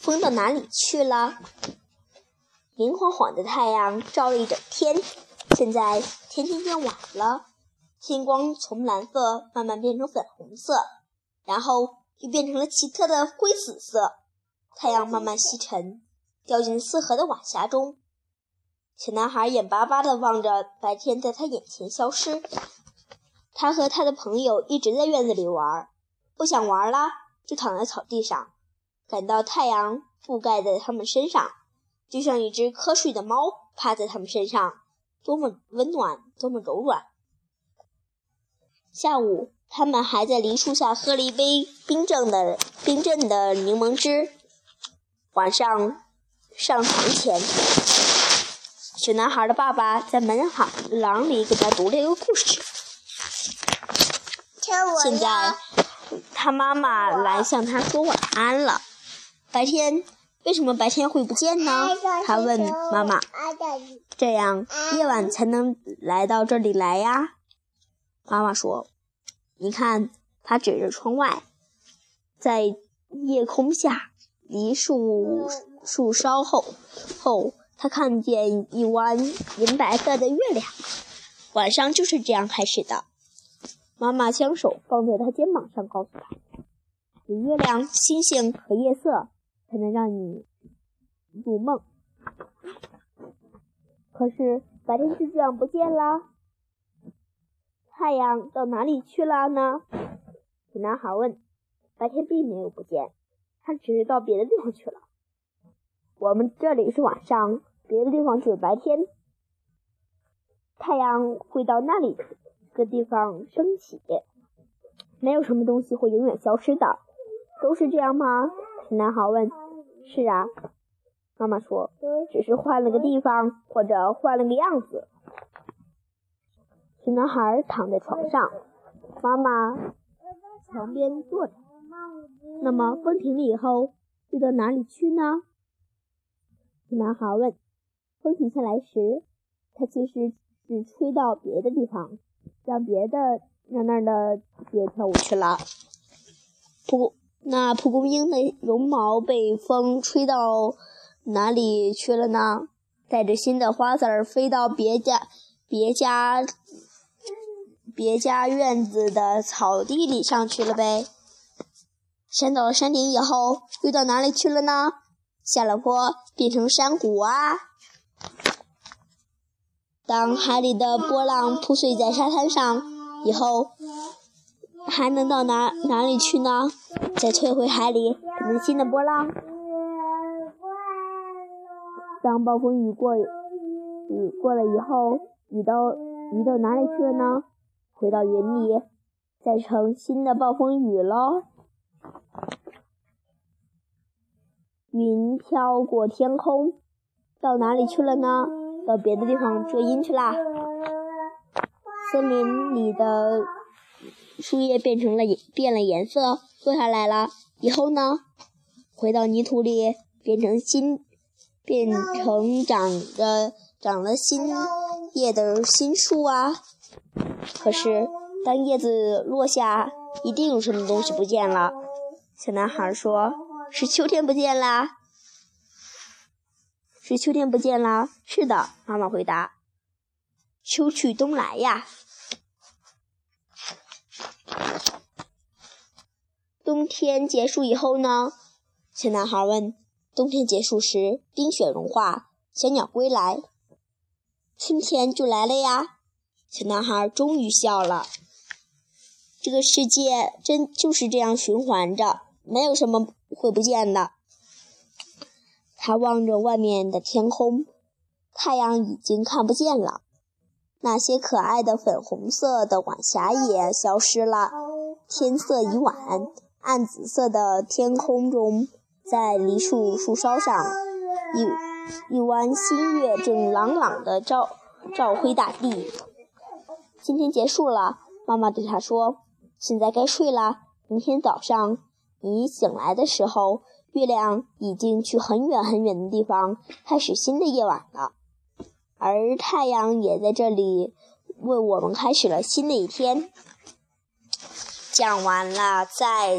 风到哪里去了？明晃晃的太阳照了一整天，现在天渐渐晚了，天光从蓝色慢慢变成粉红色，然后又变成了奇特的灰紫色。太阳慢慢西沉，掉进四合的晚霞中。小男孩眼巴巴地望着白天在他眼前消失。他和他的朋友一直在院子里玩，不想玩了，就躺在草地上，感到太阳覆盖在他们身上，就像一只瞌睡的猫趴在他们身上，多么温暖，多么柔软。下午，他们还在梨树下喝了一杯冰镇的冰镇的柠檬汁。晚上上床前，小男孩的爸爸在门廊里给他读了一个故事。现在，他妈妈来向他说晚安了。白天为什么白天会不见呢？他问妈妈。这样夜晚才能来到这里来呀。妈妈说：“你看，他指着窗外，在夜空下，梨树树梢后后，他看见一弯银白色的月亮。晚上就是这样开始的。”妈妈将手放在他肩膀上，告诉他：“有月亮、星星和夜色，才能让你入梦。可是白天就这样不见了，太阳到哪里去了呢？”小男孩问。白天并没有不见，他只是到别的地方去了。我们这里是晚上，别的地方就是白天。太阳会到那里。个地方升起，没有什么东西会永远消失的，都是这样吗？男孩问。是啊，妈妈说，只是换了个地方或者换了个样子。小男孩躺在床上，妈妈床边坐着。那么风停了以后，又到哪里去呢？男孩问。风停下来时，它其实是吹到别的地方。让别的让那儿的蝶跳舞去了。蒲那蒲公英的绒毛被风吹到哪里去了呢？带着新的花籽儿飞到别家别家别家院子的草地里上去了呗。山到了山顶以后，又到哪里去了呢？下了坡变成山谷啊。当海里的波浪铺碎在沙滩上以后，还能到哪哪里去呢？再退回海里，变成新的波浪。当暴风雨过雨过了以后，雨到雨到哪里去了呢？回到云里，再成新的暴风雨喽。云飘过天空，到哪里去了呢？到别的地方遮阴去啦。森林里的树叶变成了变了颜色，落下来了。以后呢？回到泥土里，变成新，变成长着长了新叶的新树啊。可是，当叶子落下，一定有什么东西不见了。小男孩说：“是秋天不见啦。”是秋天不见了。是的，妈妈回答。秋去冬来呀。冬天结束以后呢？小男孩问。冬天结束时，冰雪融化，小鸟归来，春天就来了呀。小男孩终于笑了。这个世界真就是这样循环着，没有什么会不见的。他望着外面的天空，太阳已经看不见了，那些可爱的粉红色的晚霞也消失了。天色已晚，暗紫色的天空中，在梨树树梢上，一一弯新月正朗朗地照照辉大地。今天结束了，妈妈对他说：“现在该睡了。明天早上你醒来的时候。”月亮已经去很远很远的地方，开始新的夜晚了，而太阳也在这里为我们开始了新的一天。讲完了，再。